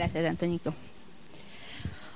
Gracias, Antonito.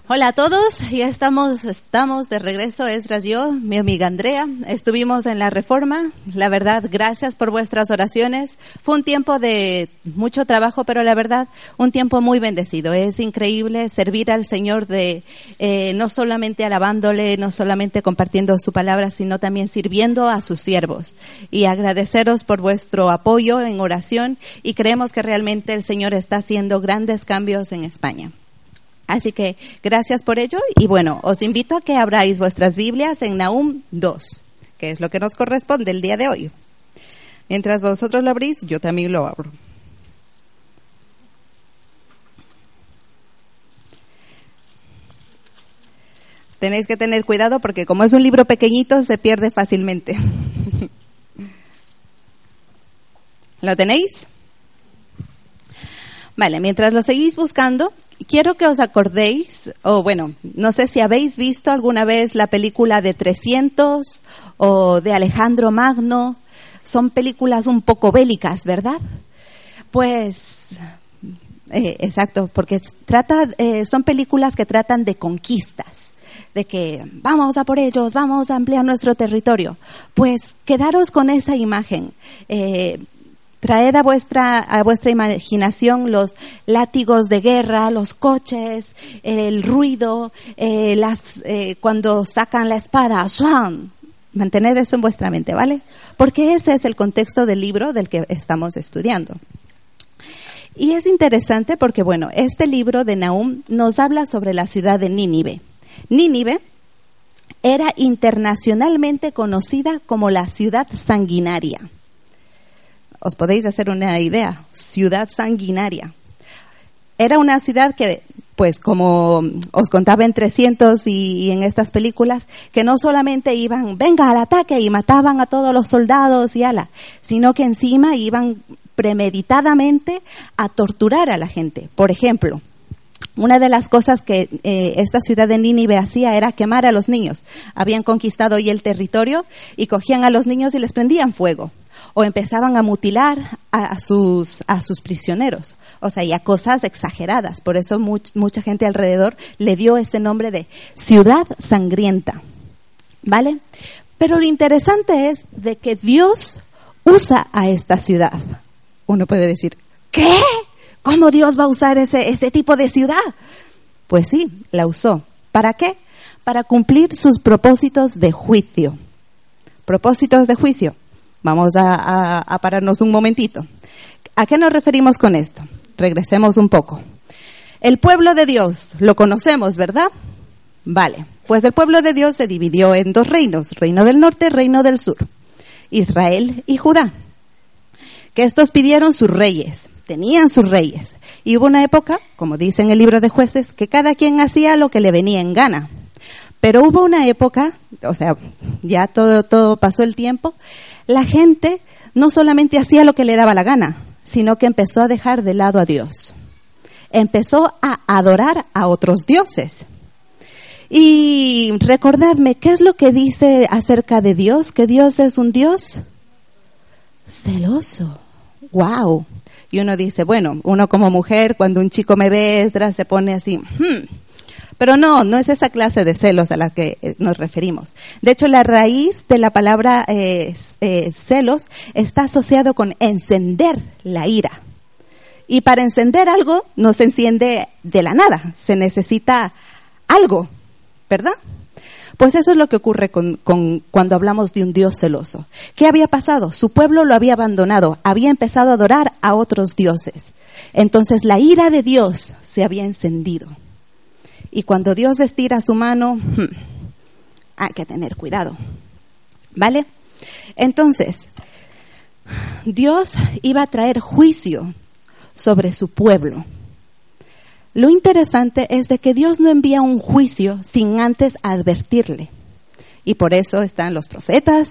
Hola a todos, ya estamos, estamos de regreso, Esdras yo, mi amiga Andrea. Estuvimos en la reforma, la verdad, gracias por vuestras oraciones. Fue un tiempo de mucho trabajo, pero la verdad, un tiempo muy bendecido. Es increíble servir al Señor de eh, no solamente alabándole, no solamente compartiendo su palabra, sino también sirviendo a sus siervos. Y agradeceros por vuestro apoyo en oración y creemos que realmente el Señor está haciendo grandes cambios en España. Así que gracias por ello y bueno, os invito a que abráis vuestras Biblias en Nahum 2, que es lo que nos corresponde el día de hoy. Mientras vosotros lo abrís, yo también lo abro. Tenéis que tener cuidado porque como es un libro pequeñito se pierde fácilmente. ¿Lo tenéis? Vale, mientras lo seguís buscando, quiero que os acordéis, o bueno, no sé si habéis visto alguna vez la película de 300 o de Alejandro Magno. Son películas un poco bélicas, ¿verdad? Pues, eh, exacto, porque trata, eh, son películas que tratan de conquistas de que vamos a por ellos, vamos a ampliar nuestro territorio. Pues quedaros con esa imagen. Eh, Traed a vuestra, a vuestra imaginación los látigos de guerra, los coches, el ruido, eh, las, eh, cuando sacan la espada, ¡swan! Mantened eso en vuestra mente, ¿vale? Porque ese es el contexto del libro del que estamos estudiando. Y es interesante porque, bueno, este libro de Nahum nos habla sobre la ciudad de Nínive. Nínive era internacionalmente conocida como la ciudad sanguinaria os podéis hacer una idea, ciudad sanguinaria. Era una ciudad que, pues como os contaba en 300 y, en estas películas, que no solamente iban, venga al ataque y mataban a todos los soldados y ala, sino que encima iban premeditadamente a torturar a la gente. Por ejemplo, una de las cosas que eh, esta ciudad de Nínive hacía era quemar a los niños. Habían conquistado hoy el territorio y cogían a los niños y les prendían fuego o empezaban a mutilar a, sus, prisioneros. O sea, y a cosas exageradas. Por eso mucha gente alrededor le dio ese nombre de ciudad sangrienta. ¿Vale? Pero lo interesante es de que Dios usa a esta ciudad. Uno puede decir, ¿qué? ¿Cómo Dios va a usar ese, ese tipo de ciudad? Pues sí, la usó. ¿Para qué? Para cumplir sus propósitos de juicio. Propósitos de juicio. Vamos a, pararnos un momentito. ¿A qué nos referimos con esto? Regresemos un poco. El pueblo de Dios, lo conocemos, ¿verdad? Vale, pues el pueblo de Dios se dividió en dos reinos, reino del norte, reino del sur, Israel y Judá. Que estos pidieron sus reyes, tenían sus reyes. Y hubo una época, como dice en el libro de jueces, que cada quien hacía lo que le venía en gana. Pero hubo una época, o sea, ya todo, todo pasó el tiempo, la gente no solamente hacía lo que le daba la gana, sino que empezó a dejar de lado a Dios. Empezó a adorar a otros dioses. Y recordadme, ¿qué es lo que dice acerca de Dios? Que Dios es un Dios celoso. ¡Wow! Y uno dice, bueno, uno como mujer, cuando un chico me ve, se pone así, hmm, pero no, no es esa clase de celos a la que eh, nos referimos. De hecho, la raíz de la palabra eh, eh, celos está asociado con encender la ira. Y para encender algo no se enciende de la nada, se necesita algo, ¿verdad? Pues eso es lo que ocurre con, cuando hablamos de un Dios celoso. ¿Qué había pasado? Su pueblo lo había abandonado, había empezado a adorar a otros dioses. Entonces la ira de Dios se había encendido. Y cuando Dios estira su mano, hmm, hay que tener cuidado. ¿Vale? Entonces, Dios iba a traer juicio sobre su pueblo. Lo interesante es de que Dios no envía un juicio sin antes advertirle. Y por eso están los profetas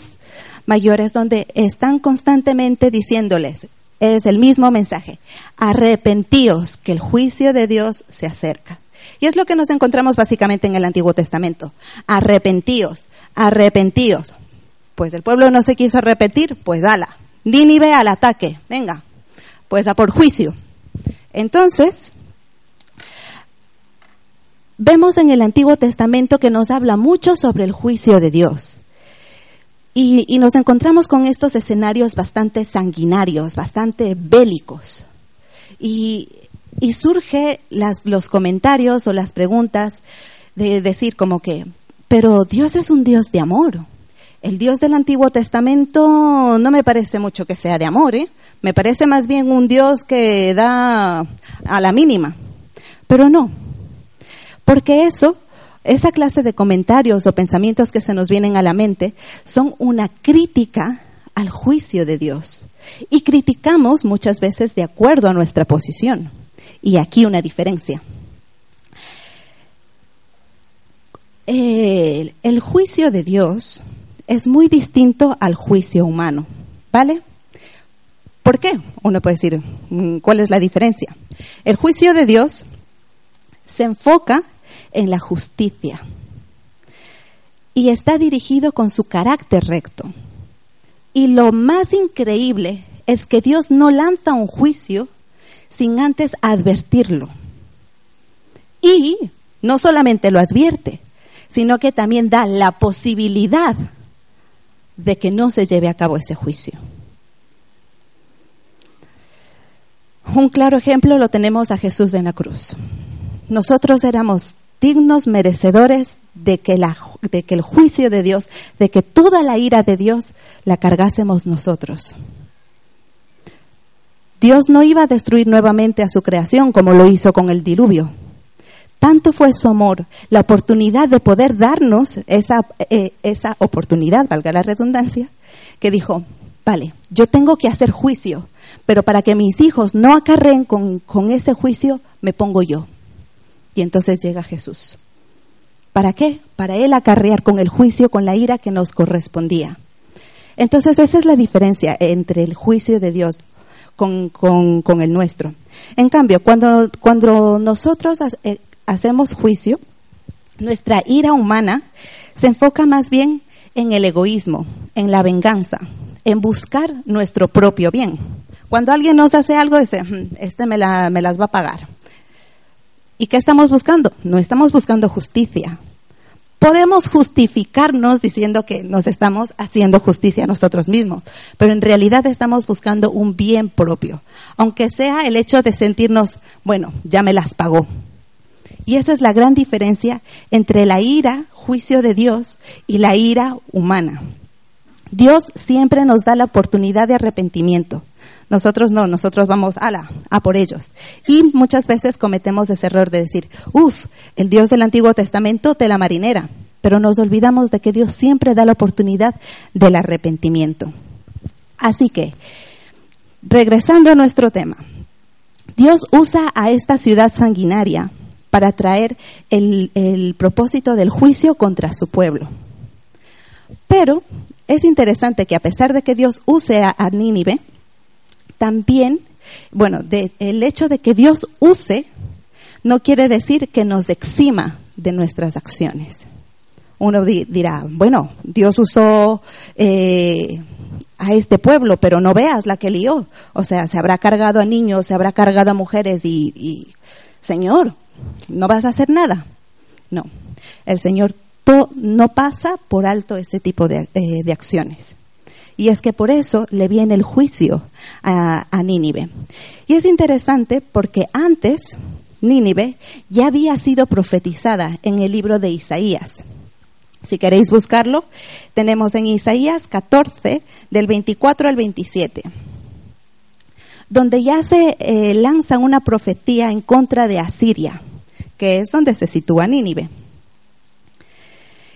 mayores donde están constantemente diciéndoles, es el mismo mensaje, arrepentíos que el juicio de Dios se acerca. Y es lo que nos encontramos básicamente en el Antiguo Testamento. Arrepentíos, arrepentíos. Pues el pueblo no se quiso arrepentir, pues dala. ve al ataque, venga, pues a por juicio. Entonces, vemos en el Antiguo Testamento que nos habla mucho sobre el juicio de Dios. Y, nos encontramos con estos escenarios bastante sanguinarios, bastante bélicos. Y, y surge los comentarios o las preguntas de decir como que, pero Dios es un Dios de amor. El Dios del Antiguo Testamento no me parece mucho que sea de amor, ¿eh? Me parece más bien un Dios que da a la mínima. Pero no. Porque eso, esa clase de comentarios o pensamientos que se nos vienen a la mente son una crítica al juicio de Dios. Y criticamos muchas veces de acuerdo a nuestra posición. Y aquí una diferencia. El, juicio de Dios es muy distinto al juicio humano, ¿vale? ¿Por qué? Uno puede decir, mm, ¿cuál es la diferencia? El juicio de Dios se enfoca en la justicia y está dirigido con su carácter recto. Y lo más increíble es que Dios no lanza un juicio sin antes advertirlo. Y no solamente lo advierte, sino que también da la posibilidad de que no se lleve a cabo ese juicio. Un claro ejemplo lo tenemos a Jesús en la cruz. Nosotros éramos dignos, merecedores de que, el juicio de Dios, de que toda la ira de Dios la cargásemos nosotros. Dios no iba a destruir nuevamente a su creación como lo hizo con el diluvio. Tanto fue su amor, la oportunidad de poder darnos esa, eh, esa oportunidad, valga la redundancia, que dijo, vale, yo tengo que hacer juicio, pero para que mis hijos no acarreen con ese juicio, me pongo yo. Y entonces llega Jesús. ¿Para qué? Para él acarrear con el juicio, con la ira que nos correspondía. Entonces esa es la diferencia entre el juicio de Dios con, con, con el nuestro. En cambio, cuando, cuando nosotros eh, hacemos juicio, nuestra ira humana se enfoca más bien en el egoísmo, en la venganza, en buscar nuestro propio bien. Cuando alguien nos hace algo, dice, mm, este me, me las va a pagar. ¿Y qué estamos buscando? No estamos buscando justicia. Podemos justificarnos diciendo que nos estamos haciendo justicia a nosotros mismos, pero en realidad estamos buscando un bien propio, aunque sea el hecho de sentirnos, bueno, ya me las pagó, y esa es la gran diferencia entre la ira, juicio de Dios, y la ira humana. Dios siempre nos da la oportunidad de arrepentimiento. Nosotros no, nosotros vamos a la, a por ellos. Y muchas veces cometemos ese error de decir, uff, el Dios del Antiguo Testamento te la marinera. Pero nos olvidamos de que Dios siempre da la oportunidad del arrepentimiento. Así que, regresando a nuestro tema, Dios usa a esta ciudad sanguinaria para traer el, propósito del juicio contra su pueblo. Pero es interesante que a pesar de que Dios use a, Nínive, también, bueno, el hecho de que Dios use no quiere decir que nos exima de nuestras acciones. Uno dirá, bueno, Dios usó eh, a este pueblo, pero no veas la que lió. O sea, se habrá cargado a niños, se habrá cargado a mujeres y Señor, no vas a hacer nada. No, el Señor no pasa por alto ese tipo de, eh, de, acciones. Y es que por eso le viene el juicio a, Nínive. Y es interesante porque antes Nínive ya había sido profetizada en el libro de Isaías. Si queréis buscarlo, tenemos en Isaías 14, del 24 al 27 donde ya se eh, lanza una profecía en contra de Asiria, que es donde se sitúa Nínive.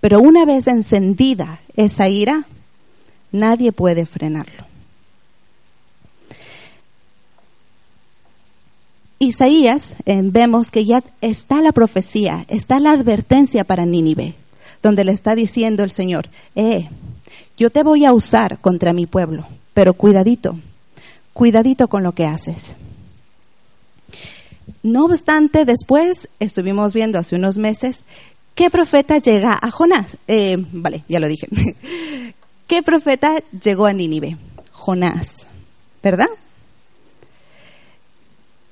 Pero una vez encendida esa ira, nadie puede frenarlo. Isaías eh, vemos que ya está la profecía, está la advertencia para Nínive, donde le está diciendo el Señor, eh, yo te voy a usar contra mi pueblo, pero cuidadito, cuidadito con lo que haces. No obstante, después estuvimos viendo hace unos meses ¿Qué profeta llega a Jonás? Eh, vale, ya lo dije. ¿Qué profeta llegó a Nínive? Jonás, ¿verdad?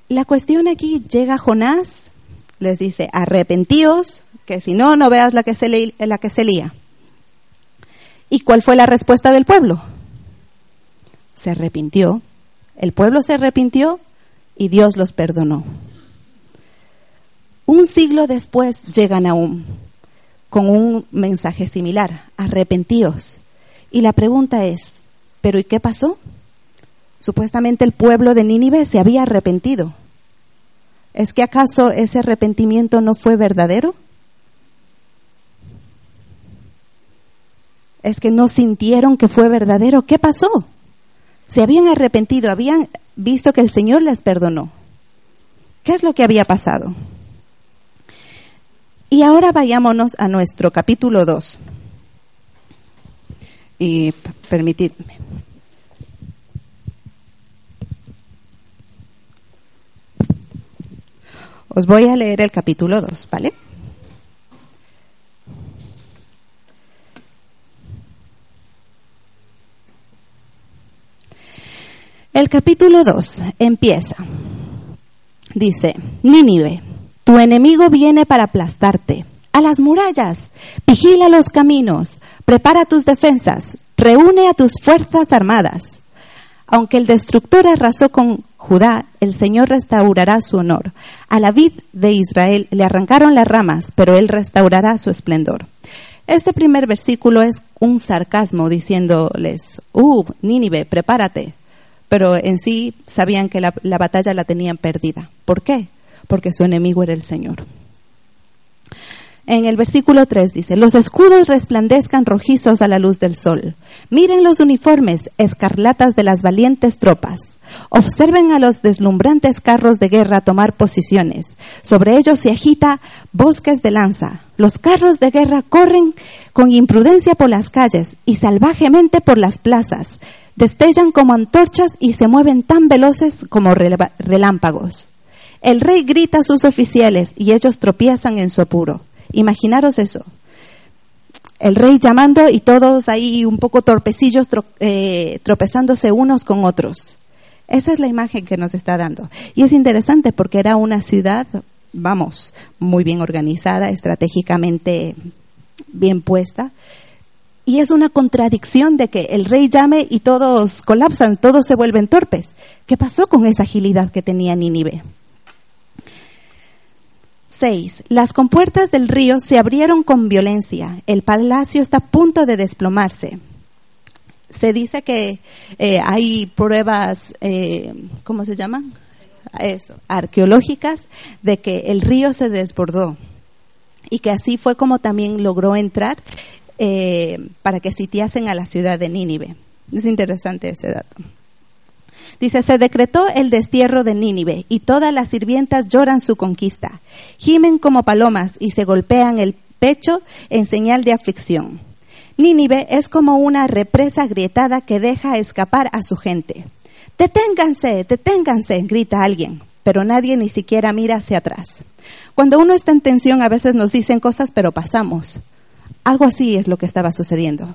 La cuestión aquí llega Jonás, les dice, arrepentíos, que si no, no veas la que se, la que se lía. ¿Y cuál fue la respuesta del pueblo? Se arrepintió. El pueblo se arrepintió y Dios los perdonó. Un siglo después llega Nahum con un mensaje similar, arrepentíos. Y la pregunta es, ¿pero y qué pasó? Supuestamente el pueblo de Nínive se había arrepentido. ¿Es que acaso ese arrepentimiento no fue verdadero? ¿Es que no sintieron que fue verdadero? ¿Qué pasó? Se habían arrepentido, habían visto que el Señor les perdonó. ¿Qué es lo que había pasado? Y ahora vayámonos a nuestro capítulo 2. Y permitidme. Os voy a leer el capítulo 2, ¿vale? El capítulo 2 empieza. Dice, Nínive tu enemigo viene para aplastarte. A las murallas, vigila los caminos, prepara tus defensas, reúne a tus fuerzas armadas. Aunque el destructor arrasó con Judá, el Señor restaurará su honor. A la vid de Israel le arrancaron las ramas, pero él restaurará su esplendor. Este primer versículo es un sarcasmo diciéndoles, uh, Nínive, prepárate. Pero en sí sabían que la, la batalla la tenían perdida. ¿Por qué? Porque su enemigo era el Señor. En el versículo 3 dice, los escudos resplandezcan rojizos a la luz del sol. Miren los uniformes escarlatas de las valientes tropas. Observen a los deslumbrantes carros de guerra tomar posiciones. Sobre ellos se agita bosques de lanza. Los carros de guerra corren con imprudencia por las calles y salvajemente por las plazas. Destellan como antorchas y se mueven tan veloces como relámpagos. El rey grita a sus oficiales y ellos tropiezan en su apuro. Imaginaros eso. El rey llamando y todos ahí un poco torpecillos eh, tropezándose unos con otros. Esa es la imagen que nos está dando. Y es interesante porque era una ciudad, vamos, muy bien organizada, estratégicamente bien puesta. Y es una contradicción de que el rey llame y todos colapsan, todos se vuelven torpes. ¿Qué pasó con esa agilidad que tenía Nínive? 6. Las compuertas del río se abrieron con violencia. El palacio está a punto de desplomarse. Se dice que eh, hay pruebas, eh, ¿cómo se llaman? Eso, arqueológicas, de que el río se desbordó y que así fue como también logró entrar eh, para que sitiasen a la ciudad de Nínive. Es interesante ese dato. Dice, se decretó el destierro de Nínive y todas las sirvientas lloran su conquista. Gimen como palomas y se golpean el pecho en señal de aflicción. Nínive es como una represa agrietada que deja escapar a su gente. Deténganse, deténganse, grita alguien, pero nadie ni siquiera mira hacia atrás. Cuando uno está en tensión a veces nos dicen cosas, pero pasamos. Algo así es lo que estaba sucediendo.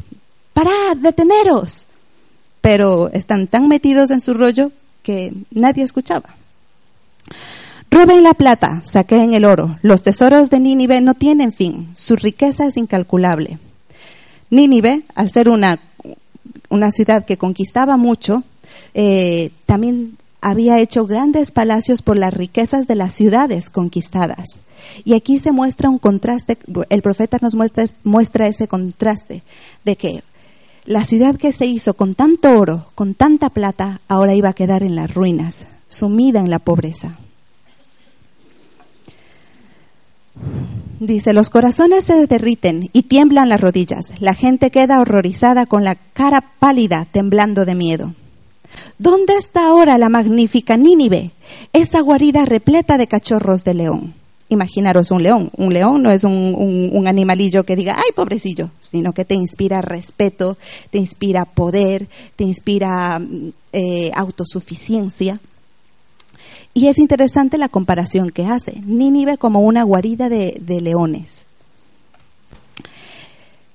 Parad, deteneros pero están tan metidos en su rollo que nadie escuchaba. Roben la plata, saqueen el oro. Los tesoros de Nínive no tienen fin. Su riqueza es incalculable. Nínive, al ser una, una ciudad que conquistaba mucho, eh, también había hecho grandes palacios por las riquezas de las ciudades conquistadas. Y aquí se muestra un contraste, el profeta nos muestra, muestra ese contraste de que la ciudad que se hizo con tanto oro, con tanta plata, ahora iba a quedar en las ruinas, sumida en la pobreza. Dice, los corazones se derriten y tiemblan las rodillas. La gente queda horrorizada con la cara pálida, temblando de miedo. ¿Dónde está ahora la magnífica Nínive, esa guarida repleta de cachorros de león? Imaginaros un león. Un león no es un, animalillo que diga, ay, pobrecillo, sino que te inspira respeto, te inspira poder, te inspira eh, autosuficiencia. Y es interesante la comparación que hace. Nínive como una guarida de leones.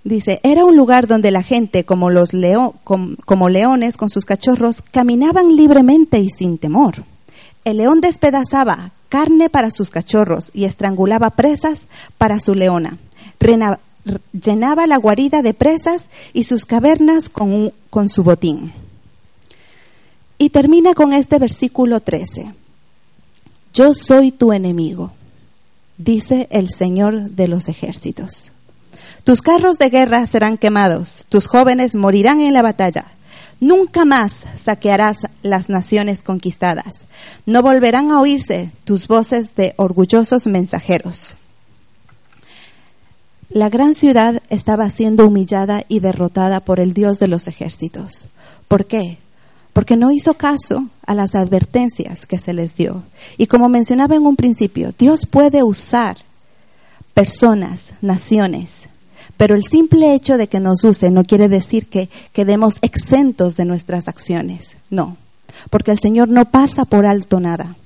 Dice, era un lugar donde la gente, como los como leones con sus cachorros, caminaban libremente y sin temor. El león despedazaba carne para sus cachorros y estrangulaba presas para su leona. llenaba la guarida de presas y sus cavernas con, con su botín. Y termina con este versículo 13. Yo soy tu enemigo, dice el Señor de los ejércitos. Tus carros de guerra serán quemados, tus jóvenes morirán en la batalla. Nunca más saquearás las naciones conquistadas. No volverán a oírse tus voces de orgullosos mensajeros. La gran ciudad estaba siendo humillada y derrotada por el Dios de los ejércitos. ¿Por qué? Porque no hizo caso a las advertencias que se les dio. Y como mencionaba en un principio, Dios puede usar personas, naciones, pero el simple hecho de que nos use no quiere decir que quedemos exentos de nuestras acciones. No, porque el Señor no pasa por alto nada.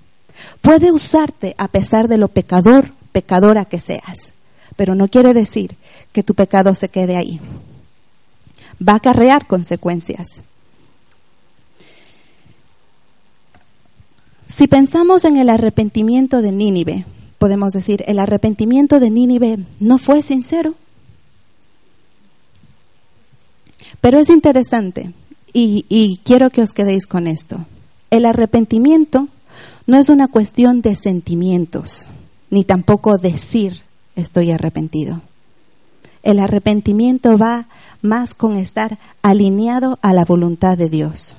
Puede usarte a pesar de lo pecador, pecadora que seas, pero no quiere decir que tu pecado se quede ahí. Va a acarrear consecuencias. Si pensamos en el arrepentimiento de Nínive, podemos decir, el arrepentimiento de Nínive no fue sincero. Pero es interesante y, quiero que os quedéis con esto. El arrepentimiento no es una cuestión de sentimientos, ni tampoco decir estoy arrepentido. El arrepentimiento va más con estar alineado a la voluntad de Dios.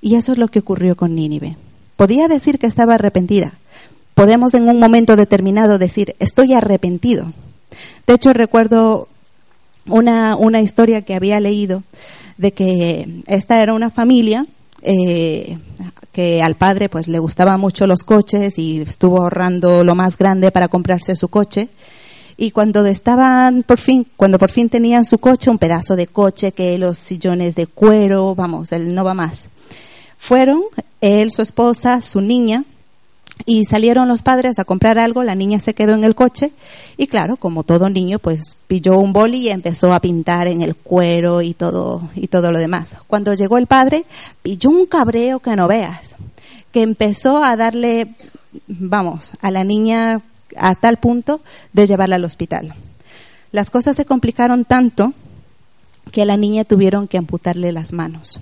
Y eso es lo que ocurrió con Nínive. Podía decir que estaba arrepentida. Podemos en un momento determinado decir estoy arrepentido. De hecho, recuerdo una, una historia que había leído de que esta era una familia eh, que al padre pues le gustaban mucho los coches y estuvo ahorrando lo más grande para comprarse su coche. Y cuando estaban por fin cuando por fin tenían su coche un pedazo de coche que los sillones de cuero vamos él no va más. Fueron él su esposa su niña y salieron los padres a comprar algo, la niña se quedó en el coche y claro, como todo niño, pues pilló un boli y empezó a pintar en el cuero y todo y todo lo demás. Cuando llegó el padre, pilló un cabreo que no veas, que empezó a darle, vamos, a la niña a tal punto de llevarla al hospital. Las cosas se complicaron tanto que a la niña tuvieron que amputarle las manos.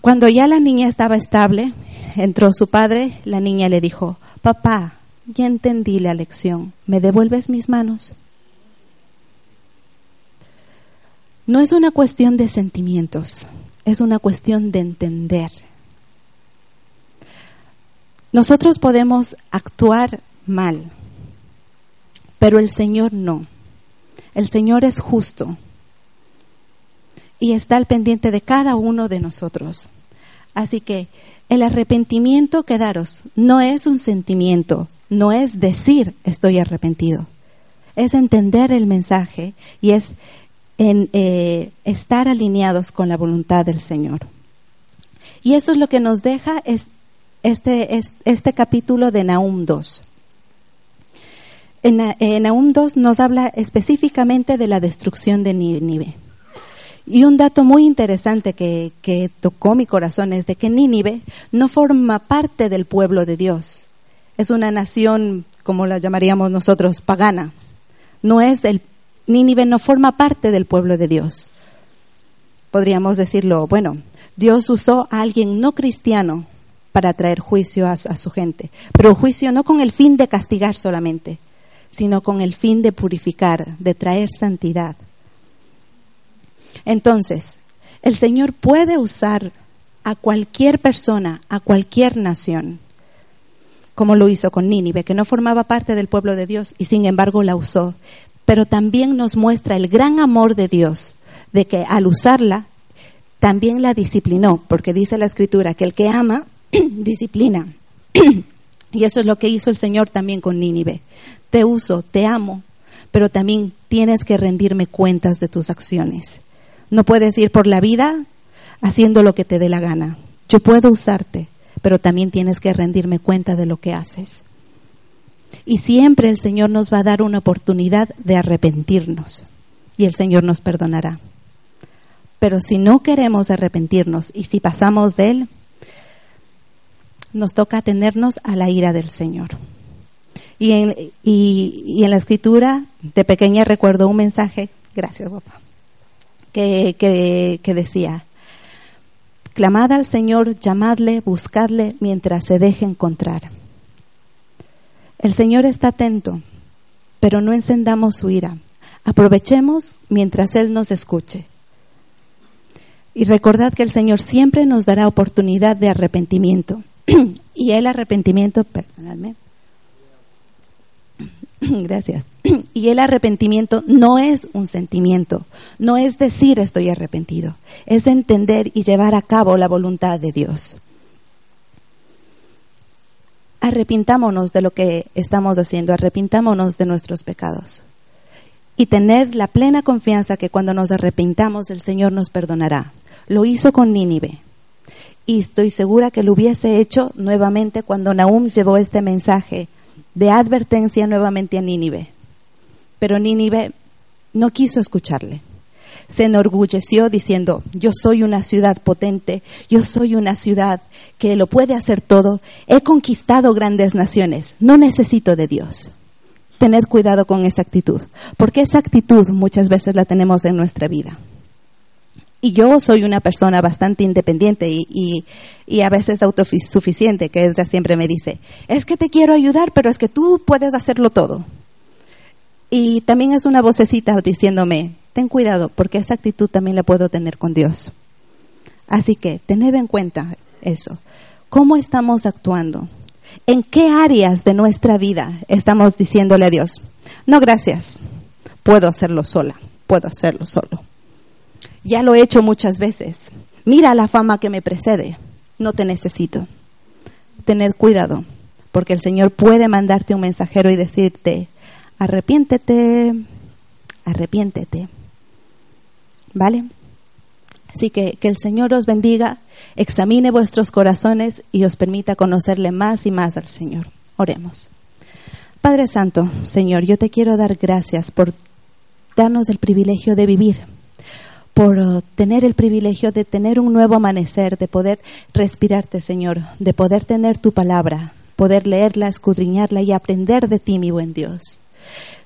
Cuando ya la niña estaba estable, entró su padre, la niña le dijo, papá, ya entendí la lección, ¿me devuelves mis manos? No es una cuestión de sentimientos, es una cuestión de entender. Nosotros podemos actuar mal, pero el Señor no. El Señor es justo y está al pendiente de cada uno de nosotros. Así que el arrepentimiento, quedaros, no es un sentimiento, no es decir estoy arrepentido, es entender el mensaje y es eh, estar alineados con la voluntad del Señor. Y eso es lo que nos deja este, este capítulo de Nahum 2. En, en Nahum 2 nos habla específicamente de la destrucción de Nínive. Y un dato muy interesante que, tocó mi corazón es de que Nínive no forma parte del pueblo de Dios. Es una nación, como la llamaríamos nosotros, pagana. No es el, Nínive no forma parte del pueblo de Dios. Podríamos decirlo, bueno, Dios usó a alguien no cristiano para traer juicio a, a su gente, pero juicio no con el fin de castigar solamente, sino con el fin de purificar, de traer santidad. Entonces, el Señor puede usar a cualquier persona, a cualquier nación, como lo hizo con Nínive, que no formaba parte del pueblo de Dios y sin embargo la usó. Pero también nos muestra el gran amor de Dios, de que al usarla también la disciplinó, porque dice la escritura que el que ama, disciplina. y eso es lo que hizo el Señor también con Nínive. Te uso, te amo, pero también tienes que rendirme cuentas de tus acciones. No puedes ir por la vida haciendo lo que te dé la gana. Yo puedo usarte, pero también tienes que rendirme cuenta de lo que haces. Y siempre el Señor nos va a dar una oportunidad de arrepentirnos y el Señor nos perdonará. Pero si no queremos arrepentirnos y si pasamos de Él, nos toca atenernos a la ira del Señor. Y en, y, en la escritura de pequeña recuerdo un mensaje, gracias papá, que, que, decía, clamad al Señor, llamadle, buscadle mientras se deje encontrar. El Señor está atento, pero no encendamos su ira. Aprovechemos mientras Él nos escuche. Y recordad que el Señor siempre nos dará oportunidad de arrepentimiento. y el arrepentimiento, perdonadme. Gracias. Y el arrepentimiento no es un sentimiento, no es decir estoy arrepentido, es entender y llevar a cabo la voluntad de Dios arrepintámonos de lo que estamos haciendo, arrepintámonos de nuestros pecados. Y tened la plena confianza que cuando nos arrepintamos el Señor nos perdonará. Lo hizo con Nínive. Y estoy segura que lo hubiese hecho nuevamente cuando Nahum llevó este mensaje de advertencia nuevamente a Nínive. Pero Nínive no quiso escucharle se enorgulleció diciendo, yo soy una ciudad potente, yo soy una ciudad que lo puede hacer todo, he conquistado grandes naciones, no necesito de Dios. Tened cuidado con esa actitud, porque esa actitud muchas veces la tenemos en nuestra vida. Y yo soy una persona bastante independiente y, y, a veces autosuficiente, que ella siempre me dice, es que te quiero ayudar, pero es que tú puedes hacerlo todo. Y también es una vocecita diciéndome, ten cuidado, porque esa actitud también la puedo tener con Dios. Así que tened en cuenta eso. ¿Cómo estamos actuando? ¿En qué áreas de nuestra vida estamos diciéndole a Dios, no gracias, puedo hacerlo sola, puedo hacerlo solo? Ya lo he hecho muchas veces. Mira la fama que me precede, no te necesito. Tened cuidado, porque el Señor puede mandarte un mensajero y decirte, arrepiéntete, arrepiéntete. ¿Vale? Así que que el Señor os bendiga, examine vuestros corazones y os permita conocerle más y más al Señor. Oremos. Padre Santo, Señor, yo te quiero dar gracias por darnos el privilegio de vivir, por tener el privilegio de tener un nuevo amanecer, de poder respirarte, Señor, de poder tener tu palabra, poder leerla, escudriñarla y aprender de ti, mi buen Dios.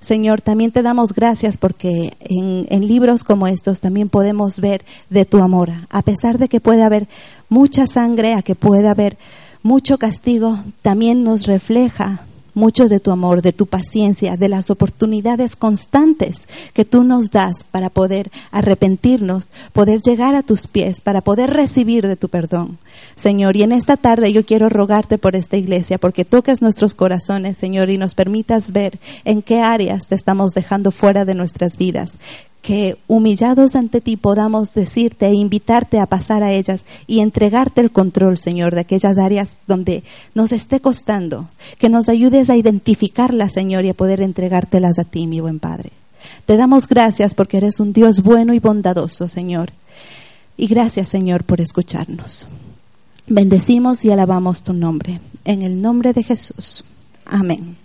Señor, también te damos gracias porque en, libros como estos también podemos ver de tu amor. A pesar de que puede haber mucha sangre, a que pueda haber mucho castigo, también nos refleja mucho de tu amor, de tu paciencia, de las oportunidades constantes que tú nos das para poder arrepentirnos, poder llegar a tus pies, para poder recibir de tu perdón. Señor, y en esta tarde yo quiero rogarte por esta iglesia, porque toques nuestros corazones, Señor, y nos permitas ver en qué áreas te estamos dejando fuera de nuestras vidas, que humillados ante ti podamos decirte e invitarte a pasar a ellas y entregarte el control, Señor, de aquellas áreas donde nos esté costando, que nos ayudes a identificarlas, Señor, y a poder entregártelas a ti, mi buen Padre. Te damos gracias porque eres un Dios bueno y bondadoso, Señor. Y gracias, Señor, por escucharnos. Bendecimos y alabamos tu nombre. En el nombre de Jesús. Amén.